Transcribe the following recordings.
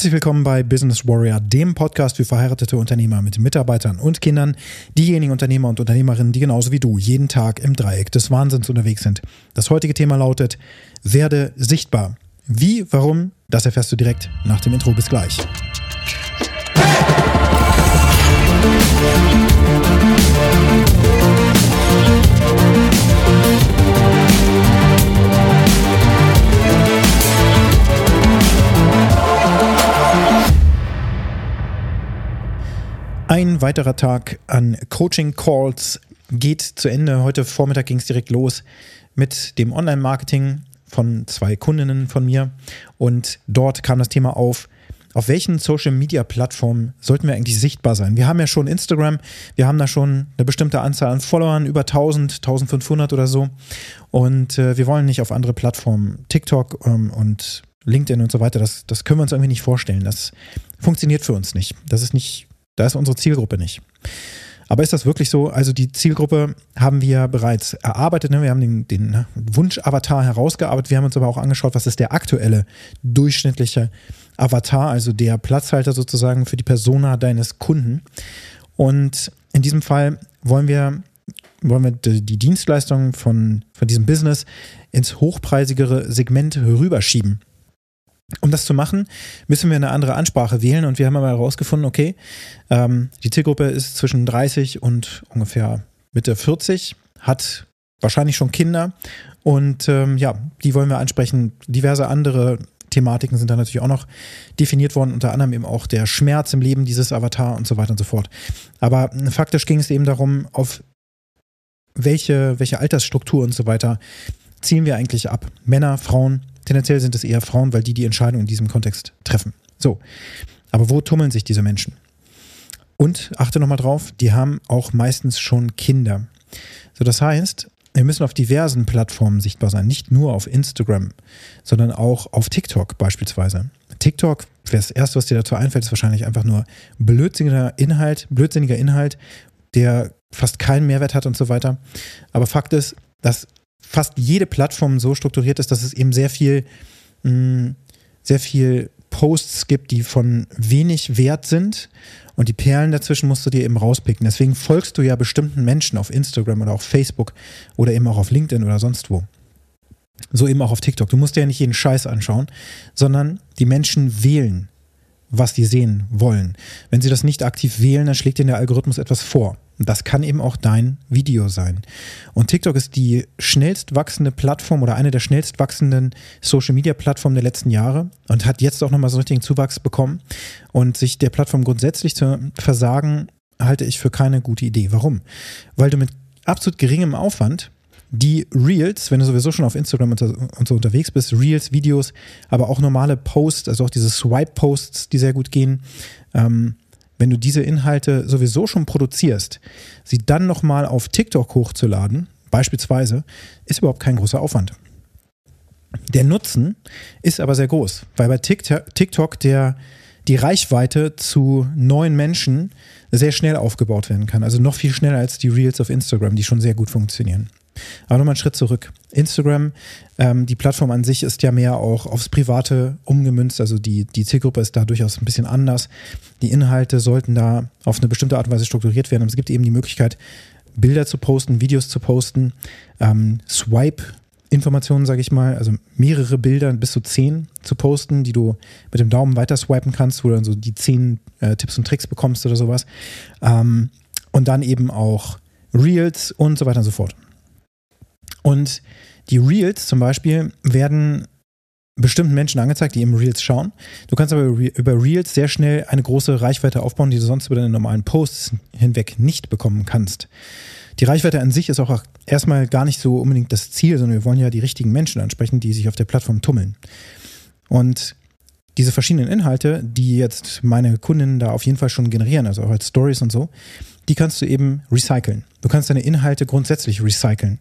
Herzlich willkommen bei Business Warrior, dem Podcast für verheiratete Unternehmer mit Mitarbeitern und Kindern, diejenigen Unternehmer und Unternehmerinnen, die genauso wie du jeden Tag im Dreieck des Wahnsinns unterwegs sind. Das heutige Thema lautet, werde sichtbar. Wie, warum, das erfährst du direkt nach dem Intro. Bis gleich. Weiterer Tag an Coaching Calls geht zu Ende. Heute Vormittag ging es direkt los mit dem Online-Marketing von zwei Kundinnen von mir. Und dort kam das Thema auf, auf welchen Social-Media-Plattformen sollten wir eigentlich sichtbar sein? Wir haben ja schon Instagram, wir haben da schon eine bestimmte Anzahl an Followern, über 1000, 1500 oder so. Und äh, wir wollen nicht auf andere Plattformen, TikTok ähm, und LinkedIn und so weiter, das, das können wir uns irgendwie nicht vorstellen. Das funktioniert für uns nicht. Das ist nicht da ist unsere Zielgruppe nicht. Aber ist das wirklich so? Also die Zielgruppe haben wir bereits erarbeitet. Ne? Wir haben den, den ne, Wunsch-Avatar herausgearbeitet. Wir haben uns aber auch angeschaut, was ist der aktuelle durchschnittliche Avatar, also der Platzhalter sozusagen für die Persona deines Kunden. Und in diesem Fall wollen wir, wollen wir die Dienstleistung von, von diesem Business ins hochpreisigere Segment rüberschieben. Um das zu machen, müssen wir eine andere Ansprache wählen und wir haben aber herausgefunden, okay, ähm, die Zielgruppe ist zwischen 30 und ungefähr Mitte 40, hat wahrscheinlich schon Kinder und ähm, ja, die wollen wir ansprechen. Diverse andere Thematiken sind da natürlich auch noch definiert worden, unter anderem eben auch der Schmerz im Leben dieses Avatar und so weiter und so fort. Aber faktisch ging es eben darum, auf welche, welche Altersstruktur und so weiter zielen wir eigentlich ab. Männer, Frauen, Tendenziell sind es eher Frauen, weil die die Entscheidung in diesem Kontext treffen. So, aber wo tummeln sich diese Menschen? Und achte nochmal drauf, die haben auch meistens schon Kinder. So, das heißt, wir müssen auf diversen Plattformen sichtbar sein, nicht nur auf Instagram, sondern auch auf TikTok beispielsweise. TikTok, das erste, was dir dazu einfällt, ist wahrscheinlich einfach nur blödsinniger Inhalt, blödsinniger Inhalt, der fast keinen Mehrwert hat und so weiter. Aber Fakt ist, dass fast jede Plattform so strukturiert ist, dass es eben sehr viel, mh, mm, sehr viel Posts gibt, die von wenig Wert sind und die Perlen dazwischen musst du dir eben rauspicken. Deswegen folgst du ja bestimmten Menschen auf Instagram oder auf Facebook oder eben auch auf LinkedIn oder sonst wo. So eben auch auf TikTok. Du musst dir ja nicht jeden Scheiß anschauen, sondern die Menschen wählen, was die sehen wollen. Wenn sie das nicht aktiv wählen, dann schlägt ihnen der Algorithmus etwas vor. Das kann eben auch dein Video sein. Und TikTok ist die schnellst wachsende Plattform oder eine der schnellst wachsenden Social Media Plattformen der letzten Jahre und hat jetzt auch nochmal so einen richtigen Zuwachs bekommen. Und sich der Plattform grundsätzlich zu versagen, halte ich für keine gute Idee. Warum? Weil du mit absolut geringem Aufwand die Reels, wenn du sowieso schon auf Instagram und so unterwegs bist, Reels, Videos, aber auch normale Posts, also auch diese Swipe-Posts, die sehr gut gehen, ähm, wenn du diese Inhalte sowieso schon produzierst, sie dann nochmal auf TikTok hochzuladen, beispielsweise, ist überhaupt kein großer Aufwand. Der Nutzen ist aber sehr groß, weil bei TikTok der, die Reichweite zu neuen Menschen sehr schnell aufgebaut werden kann. Also noch viel schneller als die Reels auf Instagram, die schon sehr gut funktionieren. Aber nochmal einen Schritt zurück. Instagram, ähm, die Plattform an sich ist ja mehr auch aufs Private umgemünzt. Also die, die Zielgruppe ist da durchaus ein bisschen anders. Die Inhalte sollten da auf eine bestimmte Art und Weise strukturiert werden. Und es gibt eben die Möglichkeit, Bilder zu posten, Videos zu posten, ähm, Swipe. Informationen, sage ich mal, also mehrere Bilder, bis zu zehn zu posten, die du mit dem Daumen weiter swipen kannst, wo du dann so die zehn äh, Tipps und Tricks bekommst oder sowas. Ähm, und dann eben auch Reels und so weiter und so fort. Und die Reels zum Beispiel werden bestimmten Menschen angezeigt, die eben Reels schauen. Du kannst aber über Reels sehr schnell eine große Reichweite aufbauen, die du sonst über deine normalen Posts hinweg nicht bekommen kannst. Die Reichweite an sich ist auch erstmal gar nicht so unbedingt das Ziel, sondern wir wollen ja die richtigen Menschen ansprechen, die sich auf der Plattform tummeln. Und diese verschiedenen Inhalte, die jetzt meine Kundinnen da auf jeden Fall schon generieren, also auch als Stories und so, die kannst du eben recyceln. Du kannst deine Inhalte grundsätzlich recyceln.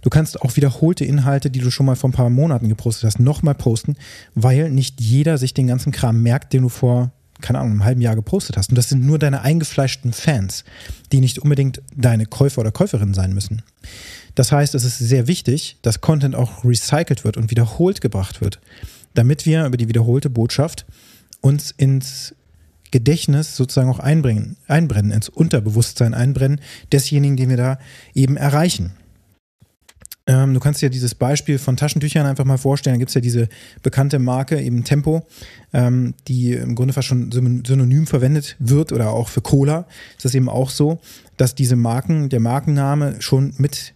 Du kannst auch wiederholte Inhalte, die du schon mal vor ein paar Monaten gepostet hast, nochmal posten, weil nicht jeder sich den ganzen Kram merkt, den du vor, keine Ahnung, einem halben Jahr gepostet hast. Und das sind nur deine eingefleischten Fans, die nicht unbedingt deine Käufer oder Käuferinnen sein müssen. Das heißt, es ist sehr wichtig, dass Content auch recycelt wird und wiederholt gebracht wird, damit wir über die wiederholte Botschaft uns ins Gedächtnis sozusagen auch einbringen, einbrennen, ins Unterbewusstsein einbrennen desjenigen, den wir da eben erreichen. Ähm, du kannst dir dieses Beispiel von Taschentüchern einfach mal vorstellen. Da gibt es ja diese bekannte Marke, eben Tempo, ähm, die im Grunde fast schon synonym verwendet wird oder auch für Cola. Ist das eben auch so, dass diese Marken, der Markenname schon mit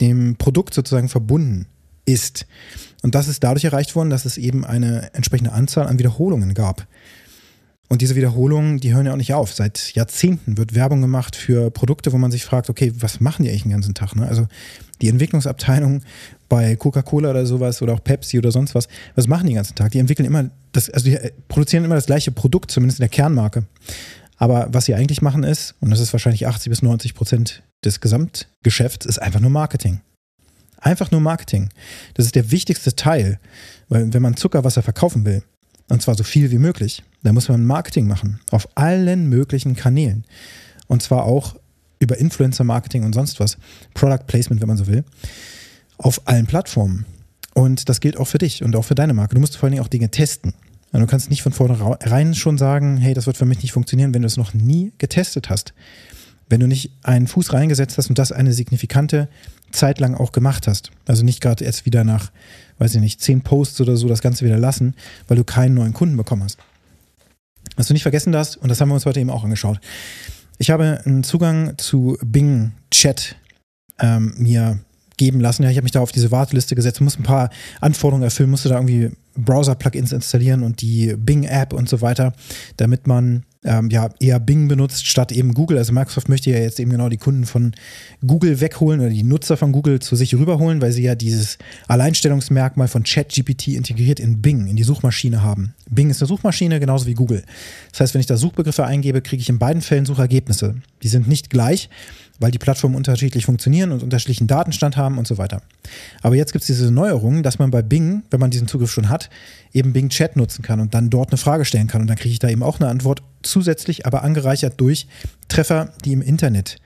dem Produkt sozusagen verbunden ist. Und das ist dadurch erreicht worden, dass es eben eine entsprechende Anzahl an Wiederholungen gab. Und diese Wiederholungen, die hören ja auch nicht auf. Seit Jahrzehnten wird Werbung gemacht für Produkte, wo man sich fragt, okay, was machen die eigentlich den ganzen Tag? Ne? Also die Entwicklungsabteilung bei Coca-Cola oder sowas oder auch Pepsi oder sonst was, was machen die den ganzen Tag? Die entwickeln immer das, also die äh, produzieren immer das gleiche Produkt, zumindest in der Kernmarke. Aber was sie eigentlich machen ist, und das ist wahrscheinlich 80 bis 90 Prozent des Gesamtgeschäfts, ist einfach nur Marketing. Einfach nur Marketing. Das ist der wichtigste Teil, weil wenn man Zuckerwasser verkaufen will, und zwar so viel wie möglich, dann muss man Marketing machen. Auf allen möglichen Kanälen. Und zwar auch über Influencer-Marketing und sonst was. Product Placement, wenn man so will. Auf allen Plattformen. Und das gilt auch für dich und auch für deine Marke. Du musst vor allen Dingen auch Dinge testen. Du kannst nicht von vornherein schon sagen, hey, das wird für mich nicht funktionieren, wenn du es noch nie getestet hast. Wenn du nicht einen Fuß reingesetzt hast und das eine signifikante Zeit lang auch gemacht hast. Also nicht gerade jetzt wieder nach, weiß ich nicht, zehn Posts oder so das Ganze wieder lassen, weil du keinen neuen Kunden bekommen hast. Was du nicht vergessen darfst, und das haben wir uns heute eben auch angeschaut. Ich habe einen Zugang zu Bing Chat ähm, mir geben lassen. Ja, ich habe mich da auf diese Warteliste gesetzt, muss ein paar Anforderungen erfüllen, musste da irgendwie Browser-Plugins installieren und die Bing-App und so weiter, damit man ähm, ja eher Bing benutzt statt eben Google. Also Microsoft möchte ja jetzt eben genau die Kunden von Google wegholen oder die Nutzer von Google zu sich rüberholen, weil sie ja dieses Alleinstellungsmerkmal von ChatGPT integriert in Bing, in die Suchmaschine haben. Bing ist eine Suchmaschine, genauso wie Google. Das heißt, wenn ich da Suchbegriffe eingebe, kriege ich in beiden Fällen Suchergebnisse. Die sind nicht gleich, weil die Plattformen unterschiedlich funktionieren und unterschiedlichen Datenstand haben und so weiter. Aber jetzt gibt es diese Neuerung, dass man bei Bing, wenn man diesen Zugriff schon hat, eben Bing Chat nutzen kann und dann dort eine Frage stellen kann. Und dann kriege ich da eben auch eine Antwort zusätzlich, aber angereichert durch Treffer, die im Internet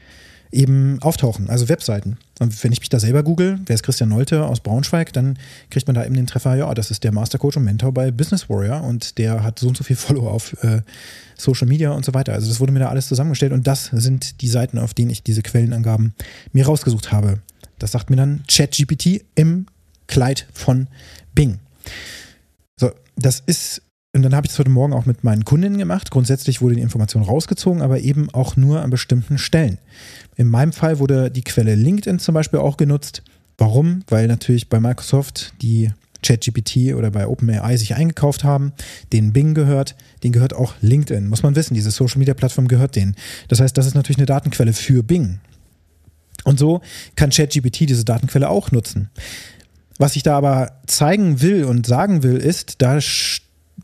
eben auftauchen, also Webseiten. Und wenn ich mich da selber google, wer ist Christian Nolte aus Braunschweig, dann kriegt man da eben den Treffer, ja, das ist der Mastercoach und Mentor bei Business Warrior und der hat so und so viel Follower auf äh, Social Media und so weiter. Also das wurde mir da alles zusammengestellt und das sind die Seiten, auf denen ich diese Quellenangaben mir rausgesucht habe. Das sagt mir dann ChatGPT im Kleid von Bing. So, das ist und dann habe ich es heute Morgen auch mit meinen Kundinnen gemacht. Grundsätzlich wurde die Information rausgezogen, aber eben auch nur an bestimmten Stellen. In meinem Fall wurde die Quelle LinkedIn zum Beispiel auch genutzt. Warum? Weil natürlich bei Microsoft die ChatGPT oder bei OpenAI sich eingekauft haben, denen Bing gehört, denen gehört auch LinkedIn. Muss man wissen, diese Social Media Plattform gehört denen. Das heißt, das ist natürlich eine Datenquelle für Bing. Und so kann ChatGPT diese Datenquelle auch nutzen. Was ich da aber zeigen will und sagen will, ist, da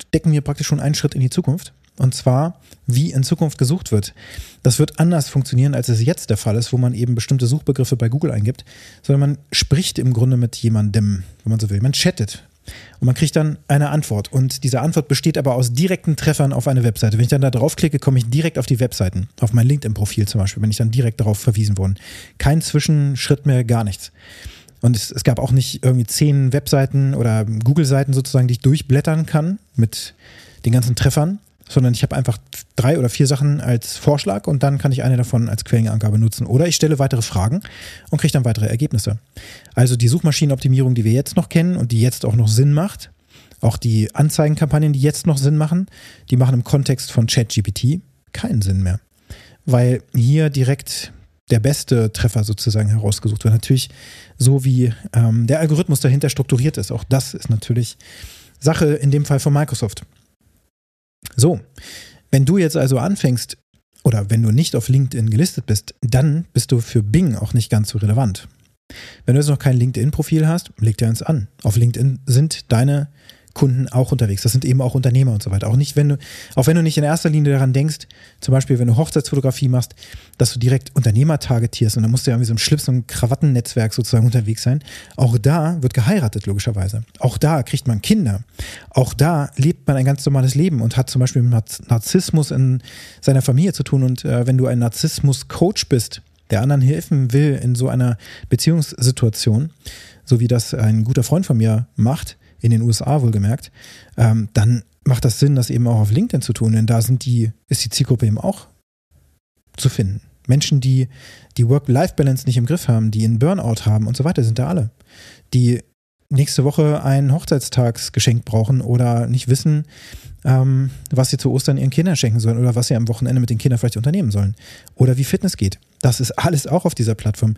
stecken wir praktisch schon einen Schritt in die Zukunft. Und zwar, wie in Zukunft gesucht wird. Das wird anders funktionieren, als es jetzt der Fall ist, wo man eben bestimmte Suchbegriffe bei Google eingibt, sondern man spricht im Grunde mit jemandem, wenn man so will. Man chattet. Und man kriegt dann eine Antwort. Und diese Antwort besteht aber aus direkten Treffern auf eine Webseite. Wenn ich dann da draufklicke, komme ich direkt auf die Webseiten. Auf mein LinkedIn-Profil zum Beispiel, bin ich dann direkt darauf verwiesen worden. Kein Zwischenschritt mehr, gar nichts. Und es, es gab auch nicht irgendwie zehn Webseiten oder Google-Seiten sozusagen, die ich durchblättern kann mit den ganzen Treffern, sondern ich habe einfach drei oder vier Sachen als Vorschlag und dann kann ich eine davon als Quellenangabe nutzen. Oder ich stelle weitere Fragen und kriege dann weitere Ergebnisse. Also die Suchmaschinenoptimierung, die wir jetzt noch kennen und die jetzt auch noch Sinn macht, auch die Anzeigenkampagnen, die jetzt noch Sinn machen, die machen im Kontext von ChatGPT keinen Sinn mehr. Weil hier direkt der beste Treffer sozusagen herausgesucht wird. Natürlich so, wie ähm, der Algorithmus dahinter strukturiert ist. Auch das ist natürlich Sache in dem Fall von Microsoft. So, wenn du jetzt also anfängst oder wenn du nicht auf LinkedIn gelistet bist, dann bist du für Bing auch nicht ganz so relevant. Wenn du jetzt noch kein LinkedIn-Profil hast, leg dir eins an. Auf LinkedIn sind deine Kunden auch unterwegs. Das sind eben auch Unternehmer und so weiter. Auch nicht, wenn du, auch wenn du nicht in erster Linie daran denkst, zum Beispiel, wenn du Hochzeitsfotografie machst, dass du direkt Unternehmer targetierst und dann musst du ja irgendwie so ein Schlips- und Krawattennetzwerk sozusagen unterwegs sein. Auch da wird geheiratet, logischerweise. Auch da kriegt man Kinder. Auch da lebt man ein ganz normales Leben und hat zum Beispiel mit Narzissmus in seiner Familie zu tun. Und äh, wenn du ein Narzissmus-Coach bist, der anderen helfen will in so einer Beziehungssituation, so wie das ein guter Freund von mir macht, in den USA wohlgemerkt, ähm, dann macht das Sinn, das eben auch auf LinkedIn zu tun, denn da sind die, ist die Zielgruppe eben auch zu finden. Menschen, die die Work-Life-Balance nicht im Griff haben, die einen Burnout haben und so weiter, sind da alle. Die nächste Woche ein Hochzeitstagsgeschenk brauchen oder nicht wissen, ähm, was sie zu Ostern ihren Kindern schenken sollen oder was sie am Wochenende mit den Kindern vielleicht unternehmen sollen. Oder wie Fitness geht. Das ist alles auch auf dieser Plattform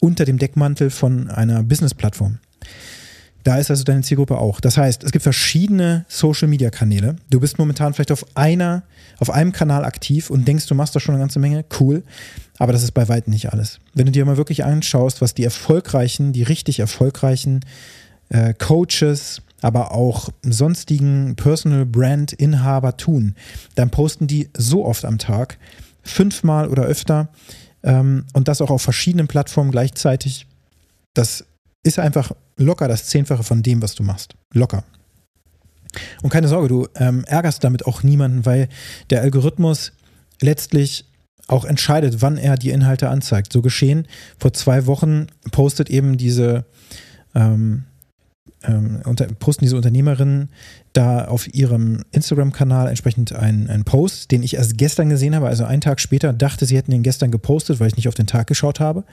unter dem Deckmantel von einer Business-Plattform. Da ist also deine Zielgruppe auch. Das heißt, es gibt verschiedene Social-Media-Kanäle. Du bist momentan vielleicht auf einer, auf einem Kanal aktiv und denkst, du machst da schon eine ganze Menge. Cool. Aber das ist bei weitem nicht alles. Wenn du dir mal wirklich anschaust, was die erfolgreichen, die richtig erfolgreichen äh, Coaches, aber auch sonstigen Personal Brand Inhaber tun, dann posten die so oft am Tag, fünfmal oder öfter ähm, und das auch auf verschiedenen Plattformen gleichzeitig. Das ist einfach locker das Zehnfache von dem, was du machst. Locker. Und keine Sorge, du ähm, ärgerst damit auch niemanden, weil der Algorithmus letztlich auch entscheidet, wann er die Inhalte anzeigt. So geschehen. Vor zwei Wochen postet eben diese ähm, ähm, unter, posten diese Unternehmerinnen da auf ihrem Instagram-Kanal entsprechend einen, Post, den ich erst gestern gesehen habe, also einen Tag später, dachte, sie hätten ihn gestern gepostet, weil ich nicht auf den Tag geschaut habe.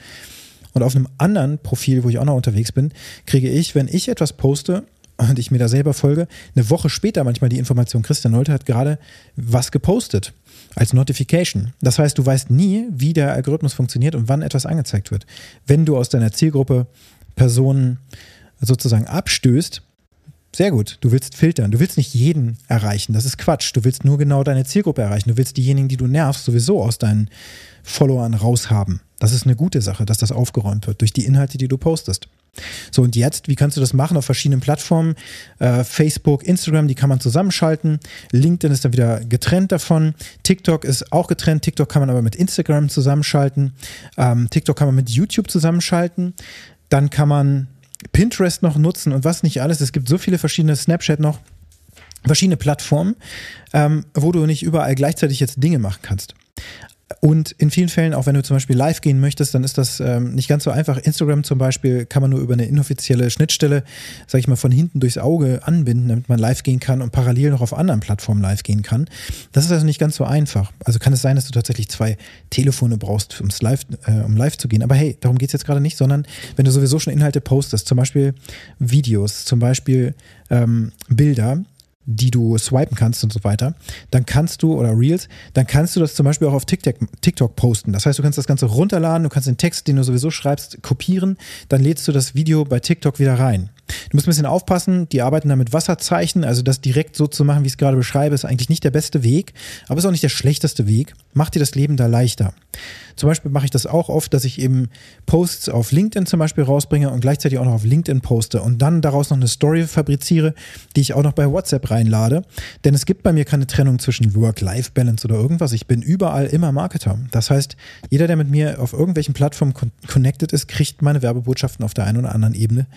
Und auf einem anderen Profil, wo ich auch noch unterwegs bin, kriege ich, wenn ich etwas poste und ich mir da selber folge, eine Woche später manchmal die Information, Christian Nolte hat gerade was gepostet als Notification. Das heißt, du weißt nie, wie der Algorithmus funktioniert und wann etwas angezeigt wird. Wenn du aus deiner Zielgruppe Personen sozusagen abstößt, sehr gut. Du willst filtern. Du willst nicht jeden erreichen. Das ist Quatsch. Du willst nur genau deine Zielgruppe erreichen. Du willst diejenigen, die du nervst, sowieso aus deinen Followern raushaben. Das ist eine gute Sache, dass das aufgeräumt wird durch die Inhalte, die du postest. So, und jetzt, wie kannst du das machen auf verschiedenen Plattformen? Äh, Facebook, Instagram, die kann man zusammenschalten. LinkedIn ist dann wieder getrennt davon. TikTok ist auch getrennt. TikTok kann man aber mit Instagram zusammenschalten. Ähm, TikTok kann man mit YouTube zusammenschalten. Dann kann man Pinterest noch nutzen und was nicht alles. Es gibt so viele verschiedene Snapchat noch, verschiedene Plattformen, ähm, wo du nicht überall gleichzeitig jetzt Dinge machen kannst. Und in vielen Fällen, auch wenn du zum Beispiel live gehen möchtest, dann ist das ähm, nicht ganz so einfach. Instagram zum Beispiel kann man nur über eine inoffizielle Schnittstelle, sag ich mal, von hinten durchs Auge anbinden, damit man live gehen kann und parallel noch auf anderen Plattformen live gehen kann. Das ist also nicht ganz so einfach. Also kann es sein, dass du tatsächlich zwei Telefone brauchst, ums live, äh, um live zu gehen. Aber hey, darum geht es jetzt gerade nicht, sondern wenn du sowieso schon Inhalte postest, zum Beispiel Videos, zum Beispiel ähm, Bilder, die du swipen kannst und so weiter, dann kannst du, oder Reels, dann kannst du das zum Beispiel auch auf TikTok, TikTok posten. Das heißt, du kannst das Ganze runterladen, du kannst den Text, den du sowieso schreibst, kopieren, dann lädst du das Video bei TikTok wieder rein. Du musst ein bisschen aufpassen, die arbeiten da mit Wasserzeichen, also das direkt so zu machen, wie ich es gerade beschreibe, ist eigentlich nicht der beste Weg, aber ist auch nicht der schlechteste Weg. Macht dir das Leben da leichter. Zum Beispiel mache ich das auch oft, dass ich eben Posts auf LinkedIn zum Beispiel rausbringe und gleichzeitig auch noch auf LinkedIn poste und dann daraus noch eine Story fabriziere, die ich auch noch bei WhatsApp reinlade. Denn es gibt bei mir keine Trennung zwischen Work-Life-Balance oder irgendwas. Ich bin überall immer Marketer. Das heißt, jeder, der mit mir auf irgendwelchen Plattformen connected ist, kriegt meine Werbebotschaften auf der einen oder anderen Ebene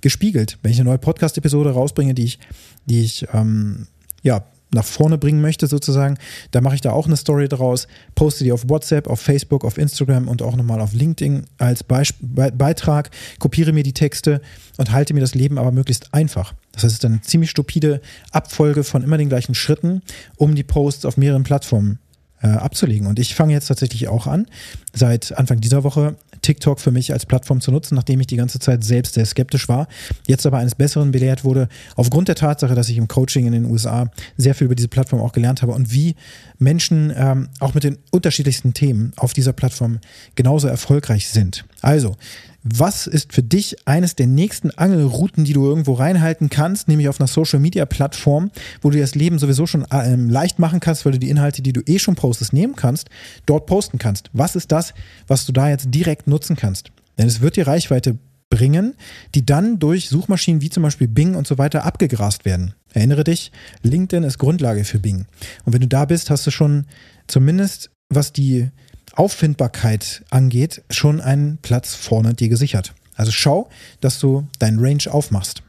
gespiegelt. Wenn ich eine neue Podcast-Episode rausbringe, die ich, die ich ähm, ja, nach vorne bringen möchte, sozusagen, da mache ich da auch eine Story draus, poste die auf WhatsApp, auf Facebook, auf Instagram und auch nochmal auf LinkedIn als Beisp Be Beitrag, kopiere mir die Texte und halte mir das Leben aber möglichst einfach. Das heißt, es ist eine ziemlich stupide Abfolge von immer den gleichen Schritten, um die Posts auf mehreren Plattformen äh, abzulegen. Und ich fange jetzt tatsächlich auch an, seit Anfang dieser Woche TikTok für mich als Plattform zu nutzen, nachdem ich die ganze Zeit selbst sehr skeptisch war, jetzt aber eines Besseren belehrt wurde, aufgrund der Tatsache, dass ich im Coaching in den USA sehr viel über diese Plattform auch gelernt habe und wie Menschen ähm, auch mit den unterschiedlichsten Themen auf dieser Plattform genauso erfolgreich sind. Also, was ist für dich eines der nächsten Angelrouten, die du irgendwo reinhalten kannst, nämlich auf einer Social Media Plattform, wo du das Leben sowieso schon ähm, leicht machen kannst, weil du die Inhalte, die du eh schon postest, nehmen kannst, dort posten kannst? Was ist das, was du da jetzt direkt nutzen kannst? Denn es wird dir Reichweite bringen, die dann durch Suchmaschinen wie zum Beispiel Bing und so weiter abgegrast werden. Erinnere dich, LinkedIn ist Grundlage für Bing. Und wenn du da bist, hast du schon zumindest, was die Auffindbarkeit angeht, schon einen Platz vorne dir gesichert. Also schau, dass du deinen Range aufmachst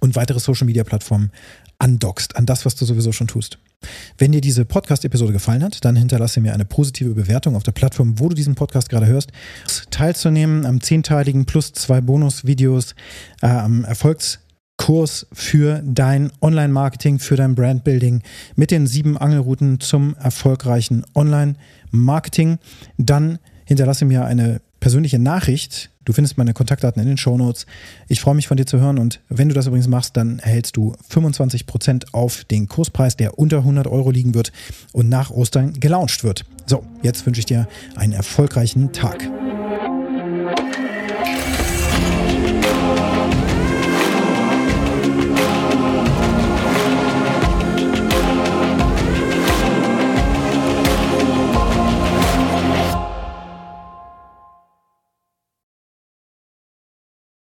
und weitere Social Media Plattformen andockst an das, was du sowieso schon tust. Wenn dir diese Podcast-Episode gefallen hat, dann hinterlasse mir eine positive Bewertung auf der Plattform, wo du diesen Podcast gerade hörst. Teilzunehmen am zehnteiligen plus zwei Bonusvideos äh, am Erfolgs- Kurs für dein Online-Marketing, für dein Brandbuilding mit den sieben Angelrouten zum erfolgreichen Online-Marketing. Dann hinterlasse mir eine persönliche Nachricht. Du findest meine Kontaktdaten in den Show. Ich freue mich von dir zu hören und wenn du das übrigens machst, dann erhältst du 25% auf den Kurspreis, der unter 100 Euro liegen wird und nach Ostern gelauncht wird. So, jetzt wünsche ich dir einen erfolgreichen Tag.